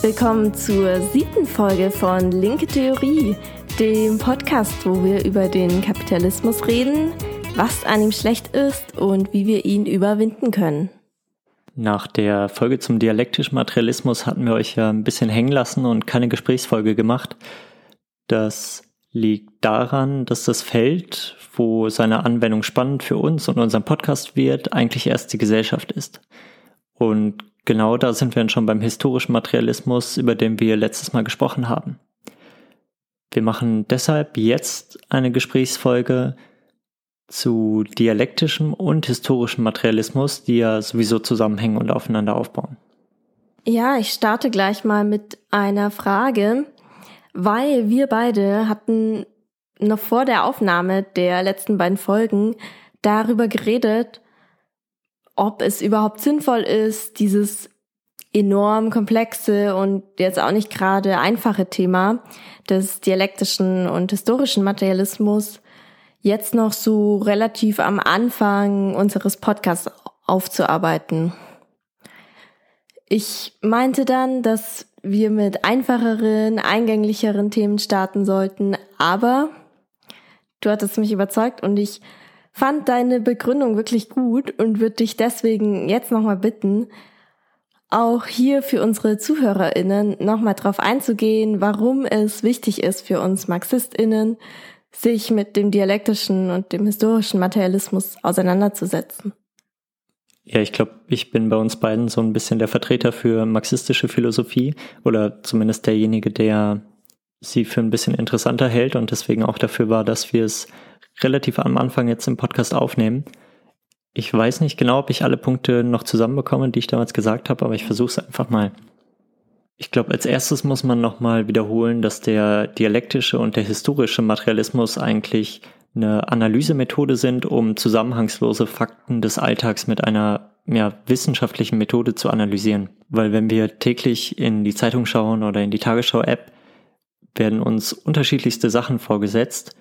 Willkommen zur siebten Folge von Linke Theorie, dem Podcast, wo wir über den Kapitalismus reden, was an ihm schlecht ist und wie wir ihn überwinden können. Nach der Folge zum dialektischen Materialismus hatten wir euch ja ein bisschen hängen lassen und keine Gesprächsfolge gemacht. Das liegt daran, dass das Feld, wo seine Anwendung spannend für uns und unseren Podcast wird, eigentlich erst die Gesellschaft ist. Und genau da sind wir schon beim historischen Materialismus, über den wir letztes Mal gesprochen haben. Wir machen deshalb jetzt eine Gesprächsfolge zu dialektischem und historischem Materialismus, die ja sowieso zusammenhängen und aufeinander aufbauen. Ja, ich starte gleich mal mit einer Frage, weil wir beide hatten noch vor der Aufnahme der letzten beiden Folgen darüber geredet, ob es überhaupt sinnvoll ist, dieses enorm komplexe und jetzt auch nicht gerade einfache Thema des dialektischen und historischen Materialismus jetzt noch so relativ am Anfang unseres Podcasts aufzuarbeiten. Ich meinte dann, dass wir mit einfacheren, eingänglicheren Themen starten sollten, aber du hattest mich überzeugt und ich fand deine Begründung wirklich gut und würde dich deswegen jetzt nochmal bitten, auch hier für unsere ZuhörerInnen nochmal drauf einzugehen, warum es wichtig ist für uns MarxistInnen, sich mit dem dialektischen und dem historischen Materialismus auseinanderzusetzen. Ja, ich glaube, ich bin bei uns beiden so ein bisschen der Vertreter für marxistische Philosophie oder zumindest derjenige, der sie für ein bisschen interessanter hält und deswegen auch dafür war, dass wir es relativ am Anfang jetzt im Podcast aufnehmen. Ich weiß nicht genau, ob ich alle Punkte noch zusammenbekomme, die ich damals gesagt habe, aber ich versuche es einfach mal. Ich glaube, als erstes muss man nochmal wiederholen, dass der dialektische und der historische Materialismus eigentlich eine Analysemethode sind, um zusammenhangslose Fakten des Alltags mit einer ja, wissenschaftlichen Methode zu analysieren. Weil wenn wir täglich in die Zeitung schauen oder in die Tagesschau-App, werden uns unterschiedlichste Sachen vorgesetzt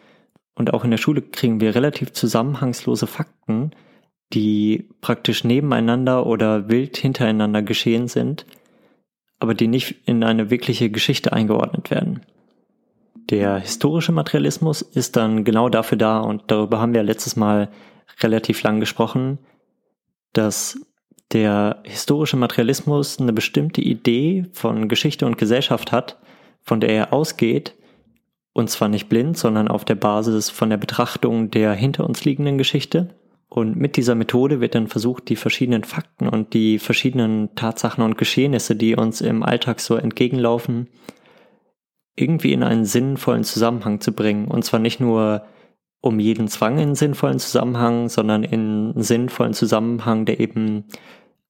und auch in der Schule kriegen wir relativ zusammenhangslose Fakten, die praktisch nebeneinander oder wild hintereinander geschehen sind, aber die nicht in eine wirkliche Geschichte eingeordnet werden. Der historische Materialismus ist dann genau dafür da, und darüber haben wir letztes Mal relativ lang gesprochen, dass der historische Materialismus eine bestimmte Idee von Geschichte und Gesellschaft hat, von der er ausgeht, und zwar nicht blind, sondern auf der Basis von der Betrachtung der hinter uns liegenden Geschichte. Und mit dieser Methode wird dann versucht, die verschiedenen Fakten und die verschiedenen Tatsachen und Geschehnisse, die uns im Alltag so entgegenlaufen, irgendwie in einen sinnvollen Zusammenhang zu bringen. Und zwar nicht nur um jeden Zwang in sinnvollen Zusammenhang, sondern in einen sinnvollen Zusammenhang, der eben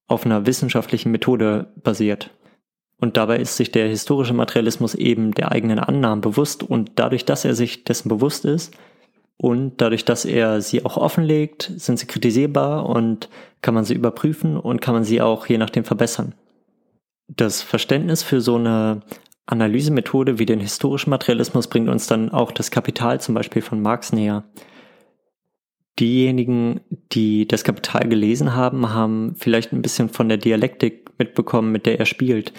auf einer wissenschaftlichen Methode basiert. Und dabei ist sich der historische Materialismus eben der eigenen Annahmen bewusst und dadurch, dass er sich dessen bewusst ist und dadurch, dass er sie auch offenlegt, sind sie kritisierbar und kann man sie überprüfen und kann man sie auch je nachdem verbessern. Das Verständnis für so eine Analysemethode wie den historischen Materialismus bringt uns dann auch das Kapital zum Beispiel von Marx näher. Diejenigen, die das Kapital gelesen haben, haben vielleicht ein bisschen von der Dialektik mitbekommen, mit der er spielt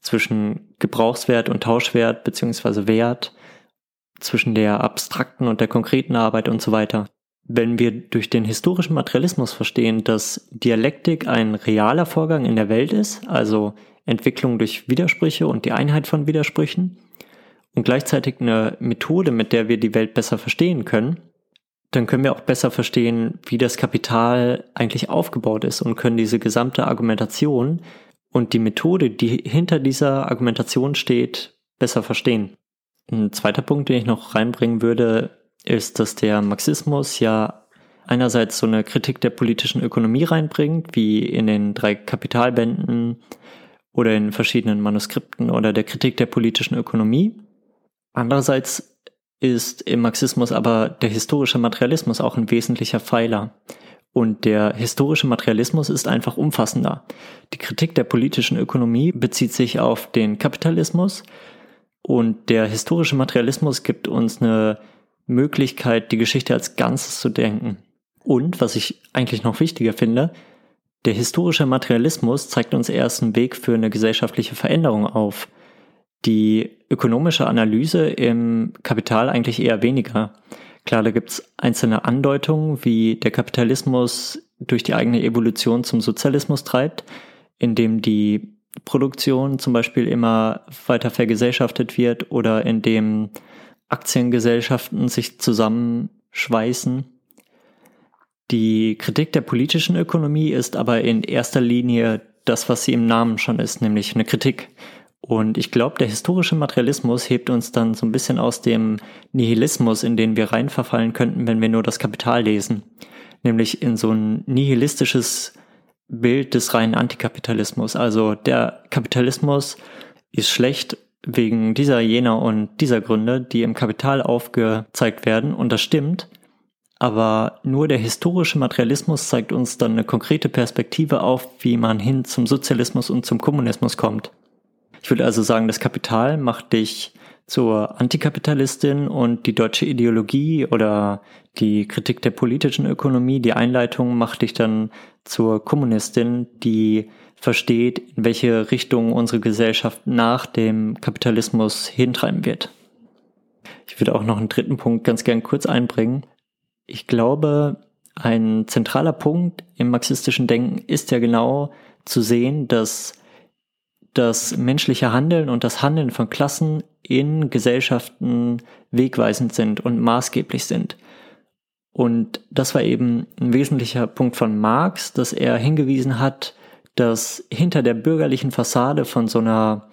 zwischen Gebrauchswert und Tauschwert beziehungsweise Wert, zwischen der abstrakten und der konkreten Arbeit und so weiter. Wenn wir durch den historischen Materialismus verstehen, dass Dialektik ein realer Vorgang in der Welt ist, also Entwicklung durch Widersprüche und die Einheit von Widersprüchen, und gleichzeitig eine Methode, mit der wir die Welt besser verstehen können, dann können wir auch besser verstehen, wie das Kapital eigentlich aufgebaut ist und können diese gesamte Argumentation und die Methode, die hinter dieser Argumentation steht, besser verstehen. Ein zweiter Punkt, den ich noch reinbringen würde, ist, dass der Marxismus ja einerseits so eine Kritik der politischen Ökonomie reinbringt, wie in den drei Kapitalbänden oder in verschiedenen Manuskripten oder der Kritik der politischen Ökonomie. Andererseits ist im Marxismus aber der historische Materialismus auch ein wesentlicher Pfeiler. Und der historische Materialismus ist einfach umfassender. Die Kritik der politischen Ökonomie bezieht sich auf den Kapitalismus und der historische Materialismus gibt uns eine Möglichkeit, die Geschichte als Ganzes zu denken. Und, was ich eigentlich noch wichtiger finde, Der historische Materialismus zeigt uns erst einen Weg für eine gesellschaftliche Veränderung auf. Die ökonomische Analyse im Kapital eigentlich eher weniger. Klar, da gibt es einzelne Andeutungen, wie der Kapitalismus durch die eigene Evolution zum Sozialismus treibt, indem die Produktion zum Beispiel immer weiter vergesellschaftet wird oder indem Aktiengesellschaften sich zusammenschweißen. Die Kritik der politischen Ökonomie ist aber in erster Linie das, was sie im Namen schon ist, nämlich eine Kritik. Und ich glaube, der historische Materialismus hebt uns dann so ein bisschen aus dem Nihilismus, in den wir rein verfallen könnten, wenn wir nur das Kapital lesen. Nämlich in so ein nihilistisches Bild des reinen Antikapitalismus. Also der Kapitalismus ist schlecht wegen dieser, jener und dieser Gründe, die im Kapital aufgezeigt werden. Und das stimmt. Aber nur der historische Materialismus zeigt uns dann eine konkrete Perspektive auf, wie man hin zum Sozialismus und zum Kommunismus kommt. Ich würde also sagen, das Kapital macht dich zur Antikapitalistin und die deutsche Ideologie oder die Kritik der politischen Ökonomie, die Einleitung macht dich dann zur Kommunistin, die versteht, in welche Richtung unsere Gesellschaft nach dem Kapitalismus hintreiben wird. Ich würde auch noch einen dritten Punkt ganz gern kurz einbringen. Ich glaube, ein zentraler Punkt im marxistischen Denken ist ja genau zu sehen, dass das menschliche Handeln und das Handeln von Klassen in Gesellschaften wegweisend sind und maßgeblich sind. Und das war eben ein wesentlicher Punkt von Marx, dass er hingewiesen hat, dass hinter der bürgerlichen Fassade von so einer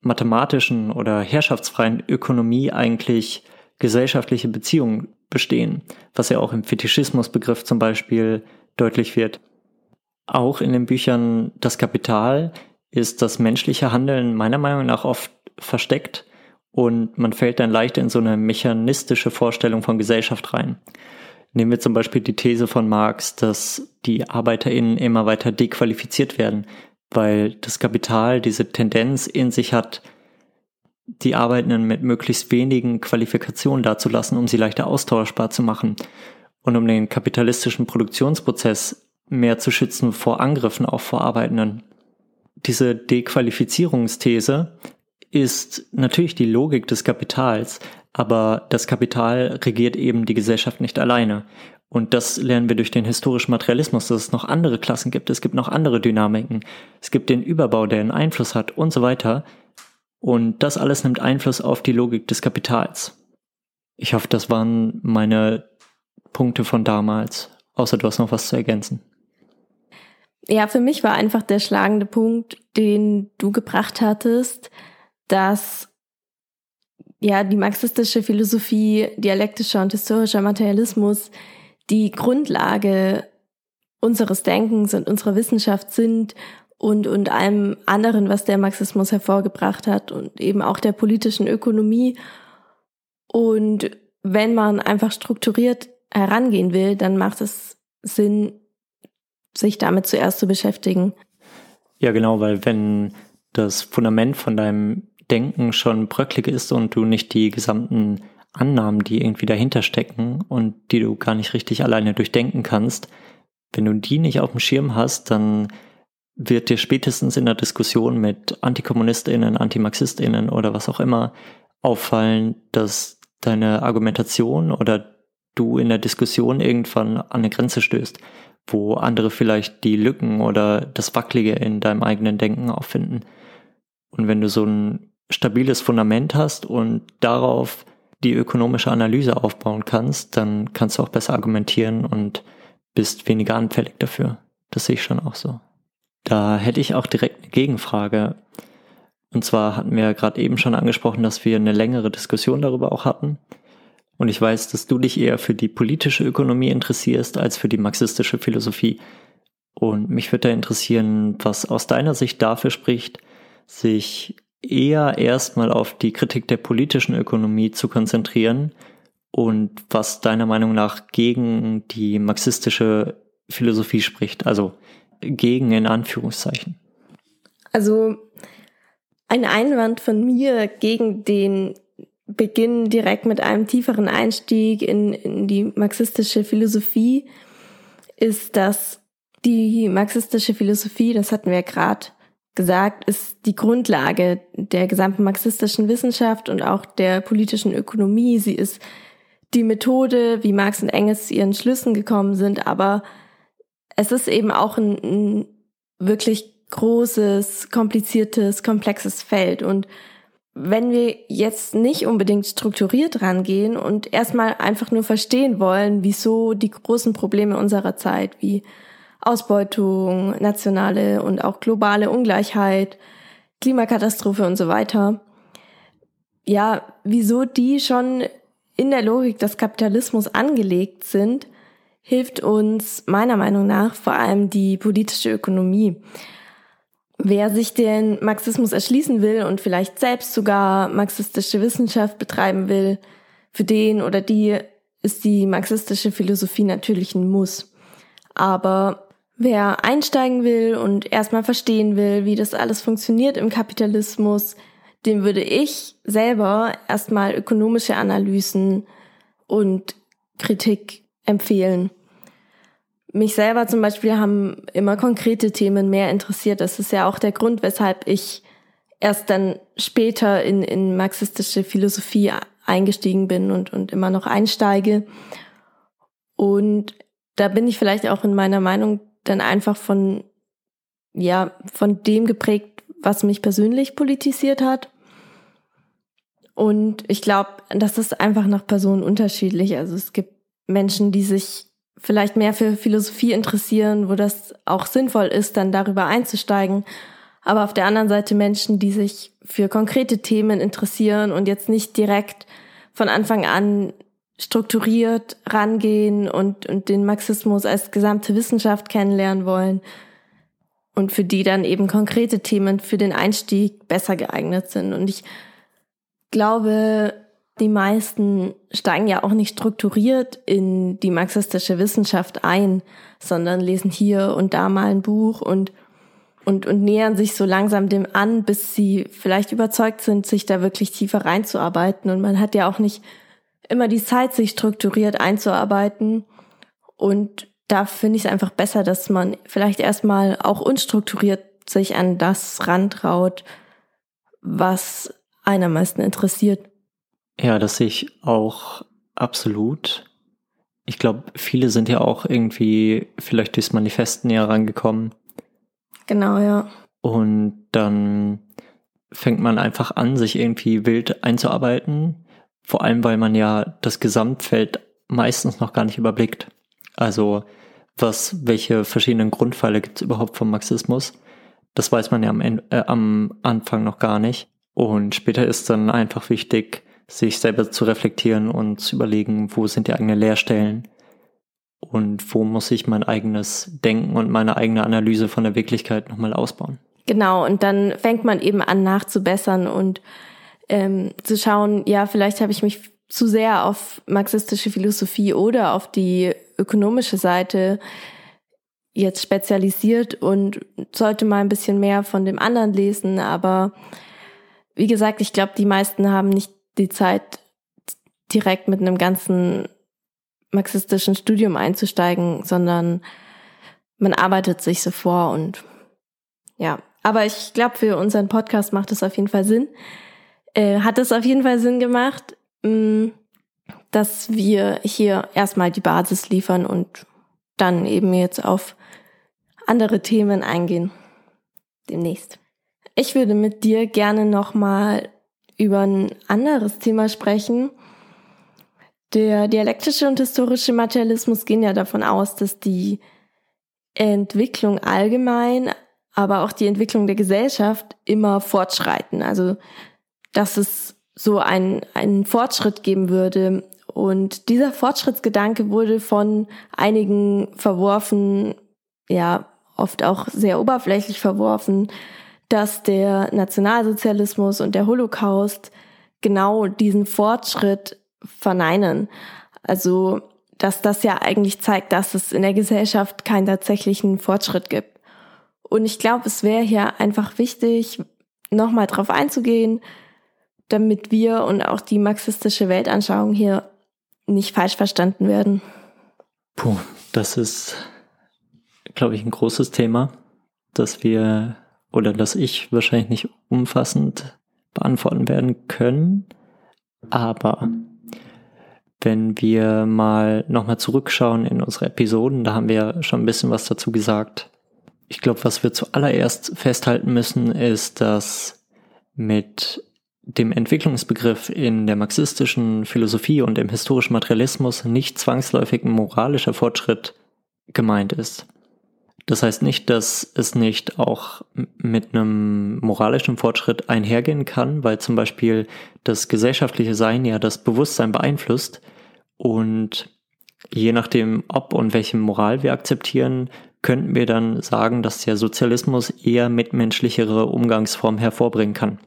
mathematischen oder herrschaftsfreien Ökonomie eigentlich gesellschaftliche Beziehungen bestehen, was ja auch im Fetischismusbegriff zum Beispiel deutlich wird. Auch in den Büchern Das Kapital ist das menschliche Handeln meiner Meinung nach oft versteckt und man fällt dann leicht in so eine mechanistische Vorstellung von Gesellschaft rein. Nehmen wir zum Beispiel die These von Marx, dass die ArbeiterInnen immer weiter dequalifiziert werden, weil das Kapital diese Tendenz in sich hat, die Arbeitenden mit möglichst wenigen Qualifikationen dazulassen, um sie leichter austauschbar zu machen und um den kapitalistischen Produktionsprozess mehr zu schützen vor Angriffen auch vor Arbeitenden diese Dequalifizierungsthese ist natürlich die Logik des Kapitals, aber das Kapital regiert eben die Gesellschaft nicht alleine. Und das lernen wir durch den historischen Materialismus, dass es noch andere Klassen gibt, es gibt noch andere Dynamiken, es gibt den Überbau, der einen Einfluss hat und so weiter. Und das alles nimmt Einfluss auf die Logik des Kapitals. Ich hoffe, das waren meine Punkte von damals, außer du hast noch was zu ergänzen ja, für mich war einfach der schlagende Punkt, den du gebracht hattest, dass ja die marxistische Philosophie, dialektischer und historischer Materialismus die Grundlage unseres Denkens und unserer Wissenschaft sind und, und allem anderen, was der Marxismus hervorgebracht hat und eben auch der politischen Ökonomie. Und wenn man einfach strukturiert herangehen will, dann macht es Sinn, sich damit zuerst zu beschäftigen. Ja, genau, weil wenn das Fundament von deinem Denken schon bröcklig ist und du nicht die gesamten Annahmen, die irgendwie dahinter stecken und die du gar nicht richtig alleine durchdenken kannst, wenn du die nicht auf dem Schirm hast, dann wird dir spätestens in der Diskussion mit AntikommunistInnen, AntimarxistInnen oder was auch immer auffallen, dass deine Argumentation oder du in der Diskussion irgendwann an eine Grenze stößt wo andere vielleicht die Lücken oder das Wackelige in deinem eigenen Denken auffinden. Und wenn du so ein stabiles Fundament hast und darauf die ökonomische Analyse aufbauen kannst, dann kannst du auch besser argumentieren und bist weniger anfällig dafür. Das sehe ich schon auch so. Da hätte ich auch direkt eine Gegenfrage. Und zwar hatten wir ja gerade eben schon angesprochen, dass wir eine längere Diskussion darüber auch hatten. Und ich weiß, dass du dich eher für die politische Ökonomie interessierst als für die marxistische Philosophie. Und mich würde da interessieren, was aus deiner Sicht dafür spricht, sich eher erstmal auf die Kritik der politischen Ökonomie zu konzentrieren und was deiner Meinung nach gegen die marxistische Philosophie spricht, also gegen in Anführungszeichen. Also ein Einwand von mir gegen den beginnen direkt mit einem tieferen Einstieg in, in die marxistische Philosophie, ist, dass Die marxistische Philosophie, das hatten wir ja gerade gesagt, ist die Grundlage der gesamten marxistischen Wissenschaft und auch der politischen Ökonomie. Sie ist die Methode, wie Marx und Engels zu ihren Schlüssen gekommen sind, aber es ist eben auch ein, ein wirklich großes, kompliziertes, komplexes Feld und wenn wir jetzt nicht unbedingt strukturiert rangehen und erstmal einfach nur verstehen wollen, wieso die großen Probleme unserer Zeit wie Ausbeutung, nationale und auch globale Ungleichheit, Klimakatastrophe und so weiter, ja, wieso die schon in der Logik des Kapitalismus angelegt sind, hilft uns meiner Meinung nach vor allem die politische Ökonomie. Wer sich den Marxismus erschließen will und vielleicht selbst sogar marxistische Wissenschaft betreiben will, für den oder die ist die marxistische Philosophie natürlich ein Muss. Aber wer einsteigen will und erstmal verstehen will, wie das alles funktioniert im Kapitalismus, dem würde ich selber erstmal ökonomische Analysen und Kritik empfehlen mich selber zum Beispiel haben immer konkrete Themen mehr interessiert. Das ist ja auch der Grund, weshalb ich erst dann später in, in marxistische Philosophie eingestiegen bin und, und immer noch einsteige. Und da bin ich vielleicht auch in meiner Meinung dann einfach von, ja, von dem geprägt, was mich persönlich politisiert hat. Und ich glaube, das ist einfach nach Personen unterschiedlich. Also es gibt Menschen, die sich vielleicht mehr für Philosophie interessieren, wo das auch sinnvoll ist, dann darüber einzusteigen. Aber auf der anderen Seite Menschen, die sich für konkrete Themen interessieren und jetzt nicht direkt von Anfang an strukturiert rangehen und, und den Marxismus als gesamte Wissenschaft kennenlernen wollen und für die dann eben konkrete Themen für den Einstieg besser geeignet sind. Und ich glaube, die meisten steigen ja auch nicht strukturiert in die marxistische Wissenschaft ein, sondern lesen hier und da mal ein Buch und, und, und nähern sich so langsam dem an, bis sie vielleicht überzeugt sind, sich da wirklich tiefer reinzuarbeiten. Und man hat ja auch nicht immer die Zeit, sich strukturiert einzuarbeiten. Und da finde ich es einfach besser, dass man vielleicht erstmal auch unstrukturiert sich an das rantraut, was einer meisten interessiert. Ja, das sehe ich auch absolut. Ich glaube, viele sind ja auch irgendwie vielleicht durchs Manifest näher rangekommen. Genau, ja. Und dann fängt man einfach an, sich irgendwie wild einzuarbeiten. Vor allem, weil man ja das Gesamtfeld meistens noch gar nicht überblickt. Also, was, welche verschiedenen Grundpfeile gibt es überhaupt vom Marxismus? Das weiß man ja am, Ende, äh, am Anfang noch gar nicht. Und später ist dann einfach wichtig, sich selber zu reflektieren und zu überlegen, wo sind die eigenen Leerstellen und wo muss ich mein eigenes Denken und meine eigene Analyse von der Wirklichkeit nochmal ausbauen. Genau, und dann fängt man eben an nachzubessern und ähm, zu schauen, ja, vielleicht habe ich mich zu sehr auf marxistische Philosophie oder auf die ökonomische Seite jetzt spezialisiert und sollte mal ein bisschen mehr von dem anderen lesen. Aber wie gesagt, ich glaube, die meisten haben nicht die Zeit, direkt mit einem ganzen marxistischen Studium einzusteigen, sondern man arbeitet sich so vor und ja. Aber ich glaube, für unseren Podcast macht es auf jeden Fall Sinn. Äh, hat es auf jeden Fall Sinn gemacht, mh, mm, dass wir hier erstmal die Basis liefern und dann eben jetzt auf andere Themen eingehen. Demnächst. Ich würde mit dir gerne nochmal über ein anderes Thema sprechen. Der dialektische und historische Materialismus gehen ja davon aus, dass die Entwicklung allgemein, aber auch die Entwicklung der Gesellschaft immer fortschreiten. Also, dass es so einen, einen Fortschritt geben würde. Und dieser Fortschrittsgedanke wurde von einigen verworfen, ja, oft auch sehr oberflächlich verworfen, dass der Nationalsozialismus und der Holocaust genau diesen Fortschritt verneinen. Also, dass das ja eigentlich zeigt, dass es in der Gesellschaft keinen tatsächlichen Fortschritt gibt. Und ich glaube, es wäre hier einfach wichtig, nochmal drauf einzugehen, damit wir und auch die marxistische Weltanschauung hier nicht falsch verstanden werden. Puh, das ist glaube ich, ein großes Thema, das wir oder das ich wahrscheinlich nicht umfassend beantworten werden können. Aber wenn wir mal nochmal zurückschauen in unsere Episoden, da haben wir schon ein bisschen was dazu gesagt. Ich glaube, was wir zuallererst festhalten müssen, ist, dass mit dem Entwicklungsbegriff in der marxistischen Philosophie und im historischen Materialismus nicht zwangsläufig ein moralischer Fortschritt gemeint ist. Das heißt nicht, dass es nicht auch mit einem moralischen Fortschritt einhergehen kann, weil zum Beispiel das gesellschaftliche Sein ja das Bewusstsein beeinflusst und je nachdem, ob und welche Moral wir akzeptieren, könnten wir dann sagen, dass der Sozialismus eher mitmenschlichere Umgangsformen hervorbringen kann.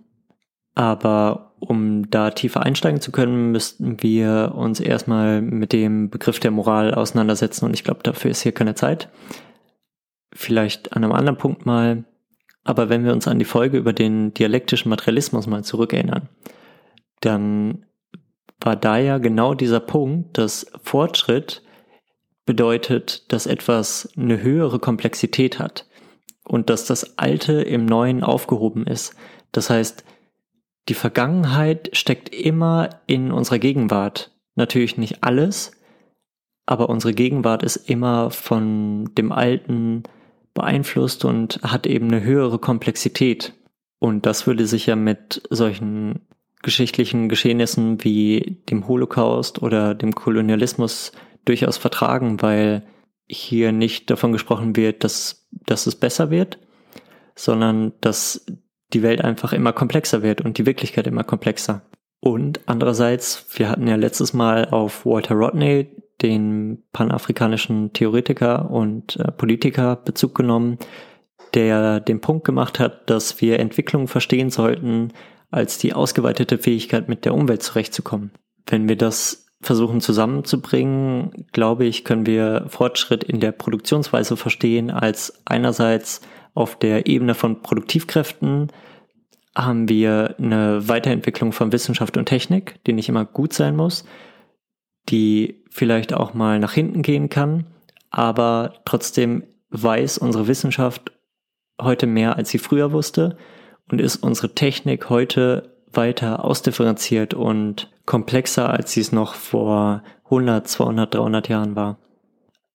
Aber um da tiefer einsteigen zu können, müssten wir uns erstmal mit dem Begriff der Moral auseinandersetzen und ich glaube, dafür ist hier keine Zeit. Vielleicht an einem anderen Punkt mal. Aber wenn wir uns an die Folge über den dialektischen Materialismus mal zurückerinnern, dann war da ja genau dieser Punkt, dass Fortschritt bedeutet, dass etwas eine höhere Komplexität hat und dass das Alte im Neuen aufgehoben ist. Das heißt, die Vergangenheit steckt immer in unserer Gegenwart. Natürlich nicht alles, aber unsere Gegenwart ist immer von dem Alten beeinflusst und hat eben eine höhere Komplexität. Und das würde sich ja mit solchen geschichtlichen Geschehnissen wie dem Holocaust oder dem Kolonialismus durchaus vertragen, weil hier nicht davon gesprochen wird, dass, dass es besser wird, sondern dass die Welt einfach immer komplexer wird und die Wirklichkeit immer komplexer. Und andererseits, wir hatten ja letztes Mal auf Walter Rodney, den panafrikanischen Theoretiker und äh, Politiker, Bezug genommen, der den Punkt gemacht hat, dass wir Entwicklung verstehen sollten als die ausgeweitete Fähigkeit, mit der Umwelt zurechtzukommen. Wenn wir das versuchen zusammenzubringen, glaube ich, können wir Fortschritt in der Produktionsweise verstehen als einerseits auf der Ebene von Produktivkräften haben wir eine Weiterentwicklung von Wissenschaft und Technik, die nicht immer gut sein muss, die vielleicht auch mal nach hinten gehen kann, aber trotzdem weiß unsere Wissenschaft heute mehr, als sie früher wusste und ist unsere Technik heute weiter ausdifferenziert und komplexer, als sie es noch vor 100, 200, 300 Jahren war.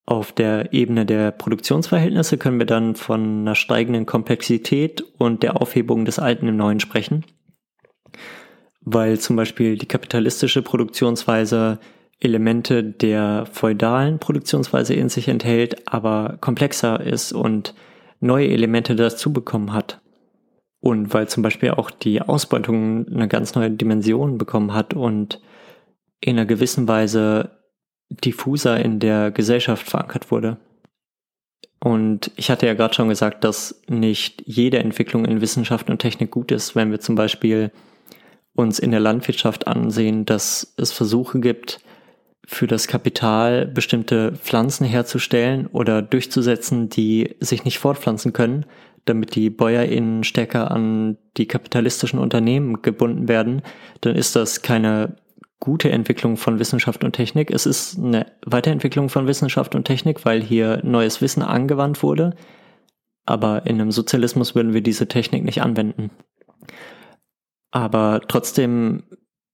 Auf der Ebene der Produktionsverhältnisse können wir dann von einer steigenden Komplexität und der Aufhebung des Alten im Neuen sprechen, weil zum Beispiel die kapitalistische Produktionsweise Elemente der feudalen Produktionsweise in sich enthält, aber komplexer ist und neue Elemente dazu bekommen hat. Und weil zum Beispiel auch die Ausbeutung eine ganz neue Dimension bekommen hat und in einer gewissen Weise diffuser in der Gesellschaft verankert wurde. Und ich hatte ja gerade schon gesagt, dass nicht jede Entwicklung in Wissenschaft und Technik gut ist, wenn wir zum Beispiel uns in der Landwirtschaft ansehen, dass es Versuche gibt, für das Kapital bestimmte Pflanzen herzustellen oder durchzusetzen, die sich nicht fortpflanzen können, damit die BäuerInnen stärker an die kapitalistischen Unternehmen gebunden werden, dann ist das keine gute Entwicklung von Wissenschaft und Technik. Es ist eine Weiterentwicklung von Wissenschaft und Technik, weil hier neues Wissen angewandt wurde. Aber in einem Sozialismus würden wir diese Technik nicht anwenden. Aber trotzdem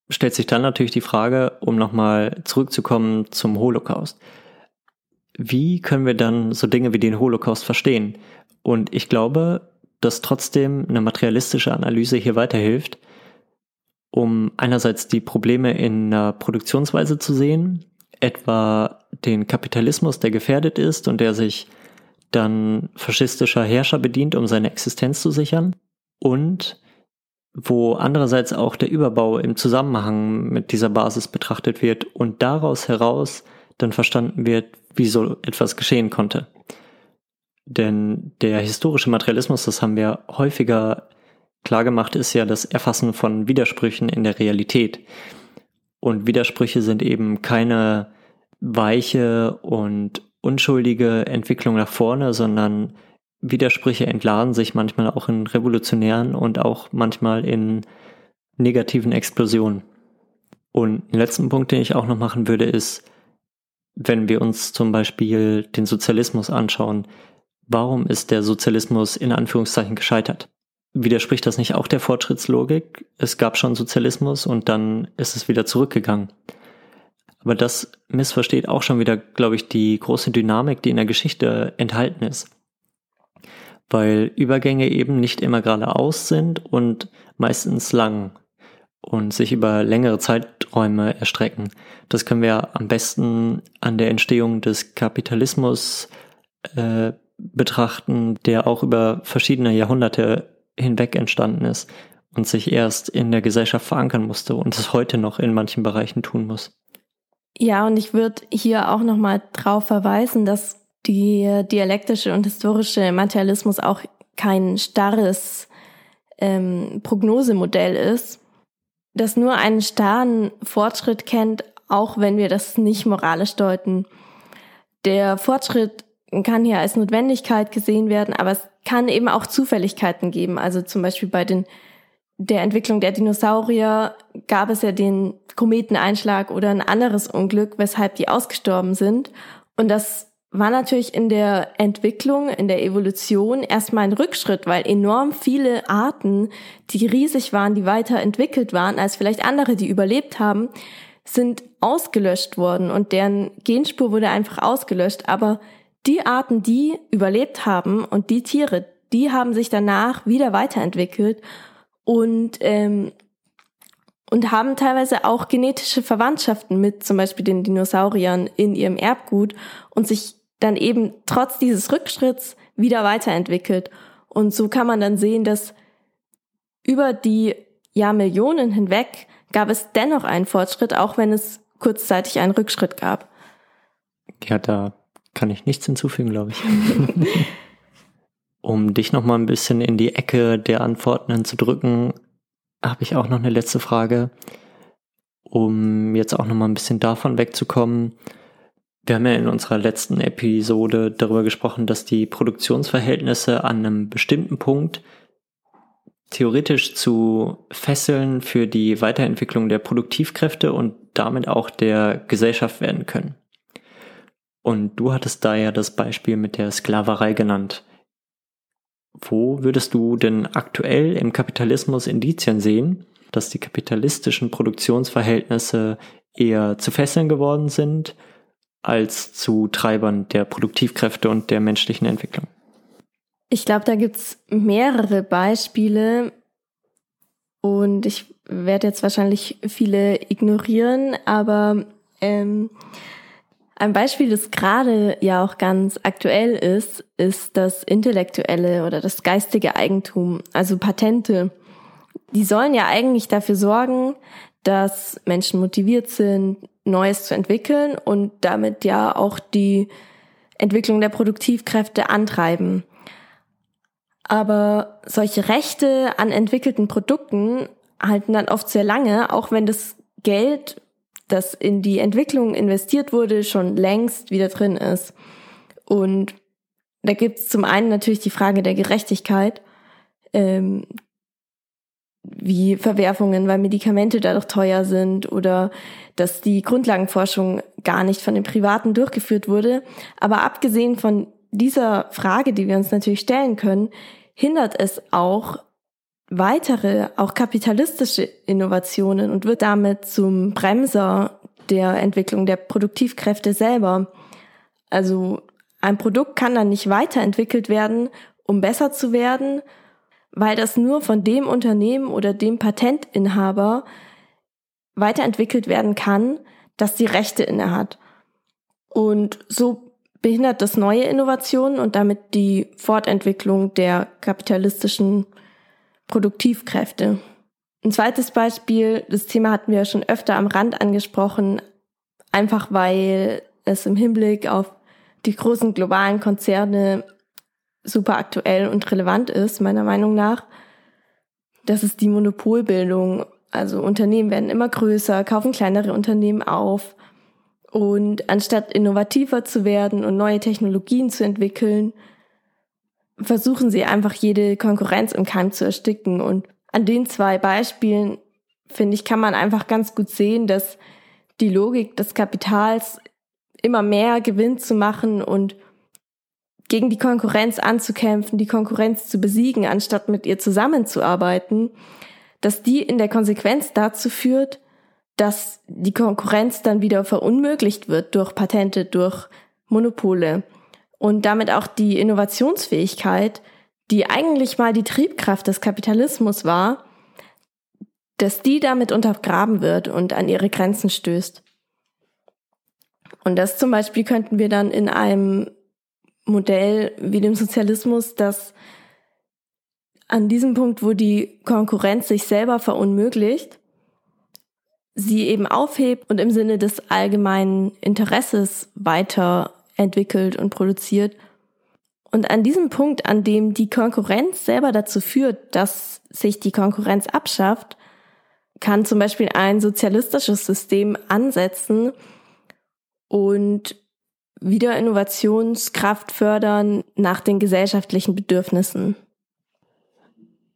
stellt sich dann natürlich die Frage, um nochmal zurückzukommen zum Holocaust. Wie können wir dann so Dinge wie den Holocaust verstehen? Und ich glaube, dass trotzdem eine materialistische Analyse hier weiterhilft, um einerseits die Probleme in der Produktionsweise zu sehen, etwa den Kapitalismus, der gefährdet ist und der sich dann faschistischer Herrscher bedient, um seine Existenz zu sichern, und wo andererseits auch der Überbau im Zusammenhang mit dieser Basis betrachtet wird und daraus heraus dann verstanden wird, wie so etwas geschehen konnte. Denn der historische Materialismus, das haben wir häufiger klar gemacht, ist ja das Erfassen von Widersprüchen in der Realität. Und Widersprüche sind eben keine weiche und unschuldige Entwicklung nach vorne, sondern Widersprüche entladen sich manchmal auch in revolutionären und auch manchmal in negativen Explosionen. Und den letzten Punkt, den ich auch noch machen würde, ist, wenn wir uns zum Beispiel den Sozialismus anschauen, warum ist der Sozialismus in Anführungszeichen gescheitert? Widerspricht das nicht auch der Fortschrittslogik? Es gab schon Sozialismus und dann ist es wieder zurückgegangen. Aber das missversteht auch schon wieder, glaube ich, die große Dynamik, die in der Geschichte enthalten ist. Weil Übergänge eben nicht immer geradeaus sind und meistens lang und sich über längere Zeiträume erstrecken. Das können wir am besten an der Entstehung des Kapitalismus äh, betrachten, der auch über verschiedene Jahrhunderte hinweg entstanden ist und sich erst in der Gesellschaft verankern musste und es heute noch in manchen Bereichen tun muss. Ja, und ich würde hier auch nochmal drauf verweisen, dass die dialektische und historische Materialismus auch kein starres ähm, Prognosemodell ist, das nur einen starren Fortschritt kennt, auch wenn wir das nicht moralisch deuten. Der Fortschritt kann hier als Notwendigkeit gesehen werden, aber es kann eben auch Zufälligkeiten geben. Also zum Beispiel bei den, der Entwicklung der Dinosaurier gab es ja den Kometeneinschlag oder ein anderes Unglück, weshalb die ausgestorben sind. Und das war natürlich in der Entwicklung, in der Evolution erstmal ein Rückschritt, weil enorm viele Arten, die riesig waren, die weiterentwickelt waren als vielleicht andere, die überlebt haben, sind ausgelöscht worden und deren Genspur wurde einfach ausgelöscht. Aber die Arten, die überlebt haben und die Tiere, die haben sich danach wieder weiterentwickelt und ähm, und haben teilweise auch genetische Verwandtschaften mit zum Beispiel den Dinosauriern in ihrem Erbgut und sich dann eben trotz dieses Rückschritts wieder weiterentwickelt. Und so kann man dann sehen, dass über die Jahrmillionen hinweg gab es dennoch einen Fortschritt, auch wenn es kurzzeitig einen Rückschritt gab. Ja, da kann ich nichts hinzufügen, glaube ich. um dich noch mal ein bisschen in die Ecke der Antworten zu drücken, habe ich auch noch eine letzte Frage, um jetzt auch noch mal ein bisschen davon wegzukommen. Wir haben ja in unserer letzten Episode darüber gesprochen, dass die Produktionsverhältnisse an einem bestimmten Punkt theoretisch zu Fesseln für die Weiterentwicklung der Produktivkräfte und damit auch der Gesellschaft werden können. Und du hattest da ja das Beispiel mit der Sklaverei genannt. Wo würdest du denn aktuell im Kapitalismus Indizien sehen, dass die kapitalistischen Produktionsverhältnisse eher zu Fesseln geworden sind als zu Treibern der Produktivkräfte und der menschlichen Entwicklung? Ich glaube, da gibt's mehrere Beispiele und ich werde jetzt wahrscheinlich viele ignorieren, aber ähm, ein Beispiel, das gerade ja auch ganz aktuell ist, ist das intellektuelle oder das geistige Eigentum, also Patente. Die sollen ja eigentlich dafür sorgen, dass Menschen motiviert sind, Neues zu entwickeln und damit ja auch die Entwicklung der Produktivkräfte antreiben. Aber solche Rechte an entwickelten Produkten halten dann oft sehr lange, auch wenn das Geld, das in die Entwicklung investiert wurde, schon längst wieder drin ist. Und da gibt es zum einen natürlich die Frage der Gerechtigkeit. Ähm, wie Verwerfungen, weil Medikamente dadurch teuer sind oder dass die Grundlagenforschung gar nicht von den Privaten durchgeführt wurde. Aber abgesehen von dieser Frage, die wir uns natürlich stellen können, hindert es auch weitere, auch kapitalistische Innovationen und wird damit zum Bremser der Entwicklung der Produktivkräfte selber. Also ein Produkt kann dann nicht weiterentwickelt werden, um besser zu werden, weil das nur von dem Unternehmen oder dem Patentinhaber weiterentwickelt werden kann, das die Rechte innehat. Und so behindert das neue Innovationen und damit die Fortentwicklung der kapitalistischen Produktivkräfte. Ein zweites Beispiel, das Thema hatten wir schon öfter am Rand angesprochen, einfach weil es im Hinblick auf die großen globalen Konzerne super aktuell und relevant ist, meiner Meinung nach. Das ist die Monopolbildung. Also Unternehmen werden immer größer, kaufen kleinere Unternehmen auf. Und anstatt innovativer zu werden und neue Technologien zu entwickeln, versuchen sie einfach jede Konkurrenz im Keim zu ersticken. Und an den zwei Beispielen, finde ich, kann man einfach ganz gut sehen, dass die Logik des Kapitals immer mehr Gewinn zu machen und gegen die Konkurrenz anzukämpfen, die Konkurrenz zu besiegen, anstatt mit ihr zusammenzuarbeiten, dass die in der Konsequenz dazu führt, dass die Konkurrenz dann wieder verunmöglicht wird durch Patente, durch Monopole und damit auch die Innovationsfähigkeit, die eigentlich mal die Triebkraft des Kapitalismus war, dass die damit untergraben wird und an ihre Grenzen stößt. Und das zum Beispiel könnten wir dann in einem Modell wie dem Sozialismus, das an diesem Punkt, wo die Konkurrenz sich selber verunmöglicht, sie eben aufhebt und im Sinne des allgemeinen Interesses weiterentwickelt und produziert. Und an diesem Punkt, an dem die Konkurrenz selber dazu führt, dass sich die Konkurrenz abschafft, kann zum Beispiel ein sozialistisches System ansetzen und wieder Innovationskraft fördern nach den gesellschaftlichen Bedürfnissen.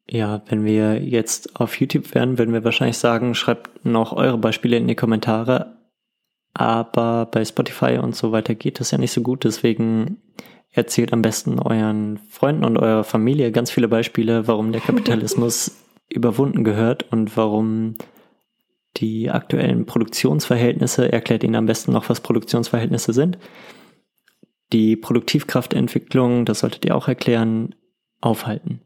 Ja, wenn wir jetzt auf YouTube wären, würden wir wahrscheinlich sagen, schreibt noch eure Beispiele in die Kommentare. Aber bei Spotify und so weiter geht das ja nicht so gut. Deswegen erzählt am besten euren Freunden und eurer Familie ganz viele Beispiele, warum der Kapitalismus überwunden gehört und warum die aktuellen Produktionsverhältnisse, erklärt Ihnen am besten noch, was Produktionsverhältnisse sind. Die Produktivkraftentwicklung, das solltet ihr auch erklären, aufhalten.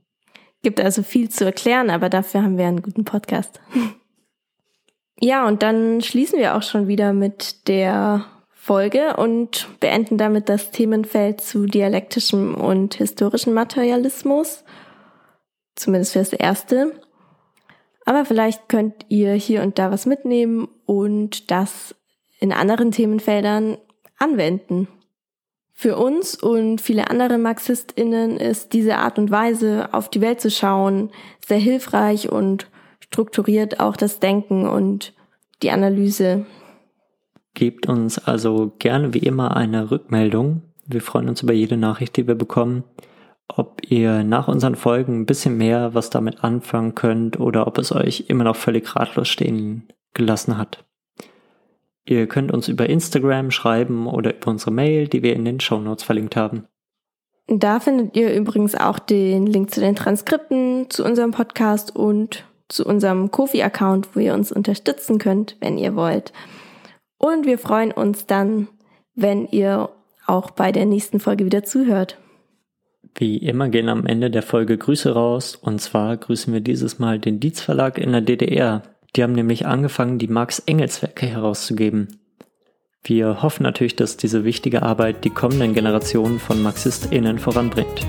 Gibt also viel zu erklären, aber dafür haben wir einen guten Podcast. ja, und dann schließen wir auch schon wieder mit der Folge und beenden damit das Themenfeld zu dialektischem und historischem Materialismus. Zumindest für das erste. Aber vielleicht könnt ihr hier und da was mitnehmen und das in anderen Themenfeldern anwenden. Für uns und viele andere MarxistInnen ist diese Art und Weise, auf die Welt zu schauen, sehr hilfreich und strukturiert auch das Denken und die Analyse. Gebt uns also gerne wie immer eine Rückmeldung. Wir freuen uns über jede Nachricht, die wir bekommen ob ihr nach unseren Folgen ein bisschen mehr was damit anfangen könnt oder ob es euch immer noch völlig ratlos stehen gelassen hat. Ihr könnt uns über Instagram schreiben oder über unsere Mail, die wir in den Show Notes verlinkt haben. Da findet ihr übrigens auch den Link zu den Transkripten, zu unserem Podcast und zu unserem Kofi-Account, wo ihr uns unterstützen könnt, wenn ihr wollt. Und wir freuen uns dann, wenn ihr auch bei der nächsten Folge wieder zuhört. Wie immer gehen am Ende der Folge Grüße raus und zwar grüßen wir dieses Mal den Dietz Verlag in der DDR. Die haben nämlich angefangen, die Marx Engels Werke herauszugeben. Wir hoffen natürlich, dass diese wichtige Arbeit die kommenden Generationen von MarxistInnen voranbringt.